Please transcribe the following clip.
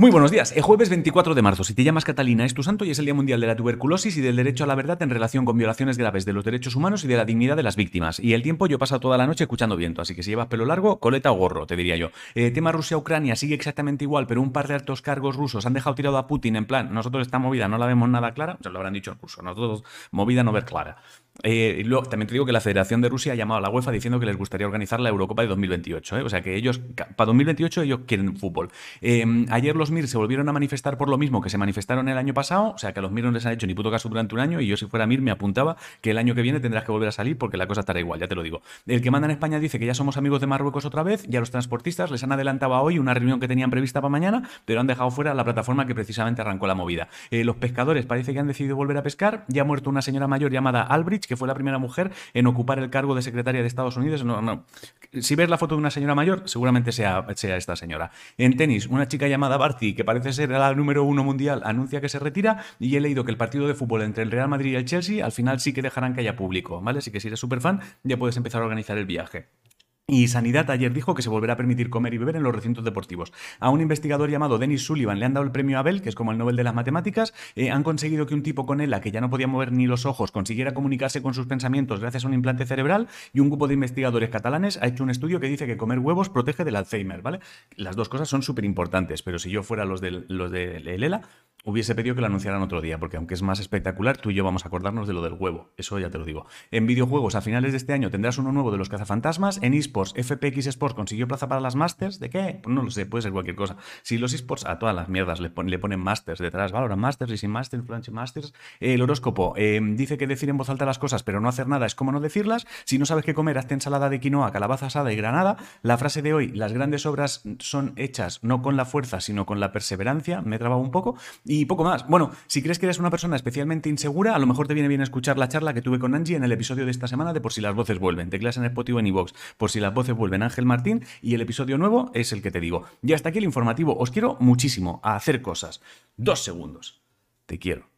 Muy buenos días. El jueves 24 de marzo, si te llamas Catalina, es tu santo y es el Día Mundial de la Tuberculosis y del Derecho a la Verdad en relación con violaciones graves de los derechos humanos y de la dignidad de las víctimas. Y el tiempo yo he pasado toda la noche escuchando viento, así que si llevas pelo largo, coleta o gorro, te diría yo. Eh, tema Rusia-Ucrania sigue exactamente igual, pero un par de altos cargos rusos han dejado tirado a Putin en plan, nosotros esta movida no la vemos nada clara, se lo habrán dicho el ruso, nosotros movida no ver clara. Eh, luego, también te digo que la Federación de Rusia ha llamado a la UEFA diciendo que les gustaría organizar la Eurocopa de 2028. ¿eh? O sea que ellos, para 2028, ellos quieren fútbol. Eh, ayer los MIR se volvieron a manifestar por lo mismo que se manifestaron el año pasado. O sea que a los MIR no les han hecho ni puto caso durante un año. Y yo, si fuera MIR, me apuntaba que el año que viene tendrás que volver a salir porque la cosa estará igual, ya te lo digo. El que manda en España dice que ya somos amigos de Marruecos otra vez. Ya los transportistas les han adelantado a hoy una reunión que tenían prevista para mañana, pero han dejado fuera la plataforma que precisamente arrancó la movida. los pescadores parece que han decidido volver a pescar. Ya ha muerto una señora mayor llamada Albridge, que fue la primera mujer en ocupar el cargo de secretaria de Estados Unidos. No, no. Si ves la foto de una señora mayor, seguramente sea, sea esta señora. En tenis, una chica llamada Que parece ser la número uno mundial, anuncia que se retira y he leído que el partido de fútbol entre el Real Madrid y el Chelsea al final sí que dejarán que haya público, ¿vale? Así que si eres súper fan, ya puedes empezar a organizar el viaje. Y Sanidad ayer dijo que se volverá a permitir comer y beber en los recintos deportivos. A un investigador llamado Dennis Sullivan le han dado el premio Abel, que es como el Nobel de las Matemáticas. Eh, han conseguido que un tipo con ELA, que ya no podía mover ni los ojos, consiguiera comunicarse con sus pensamientos gracias a un implante cerebral. Y un grupo de investigadores catalanes ha hecho un estudio que dice que comer huevos protege del Alzheimer, ¿vale? Las dos cosas son súper importantes, pero si yo fuera los del, los de ELA, hubiese pedido que lo anunciaran otro día, porque aunque es más espectacular, tú y yo vamos a acordarnos de lo del huevo. Eso ya te lo digo. En videojuegos, a finales de este año tendrás uno nuevo de los cazafantasmas. En esports, FPX Sports consiguió plaza para las Masters. ¿De qué? Pues no lo sé, puede ser cualquier cosa. Si los esports a todas las mierdas le, ponen Masters detrás, Valorant Masters, y sin Masters, Flash Masters. el horóscopo eh, dice que decir en voz alta las cosas, pero no hacer nada es como no decirlas. Si no sabes qué comer, hazte ensalada de quinoa, calabaza asada y granada. La frase de hoy, las grandes obras son hechas no con la fuerza, sino con la perseverancia. Me he trabado un poco. Y poco más. Bueno, si crees que eres una persona especialmente insegura, a lo mejor te viene bien escuchar la charla que tuve con Angie en el episodio de esta semana de Por si las voces vuelven. Teclas en Spotify en iVoox. Por si las voces vuelven, Ángel Martín. Y el episodio nuevo es el que te digo. Y hasta aquí el informativo. Os quiero muchísimo a hacer cosas. Dos segundos. Te quiero.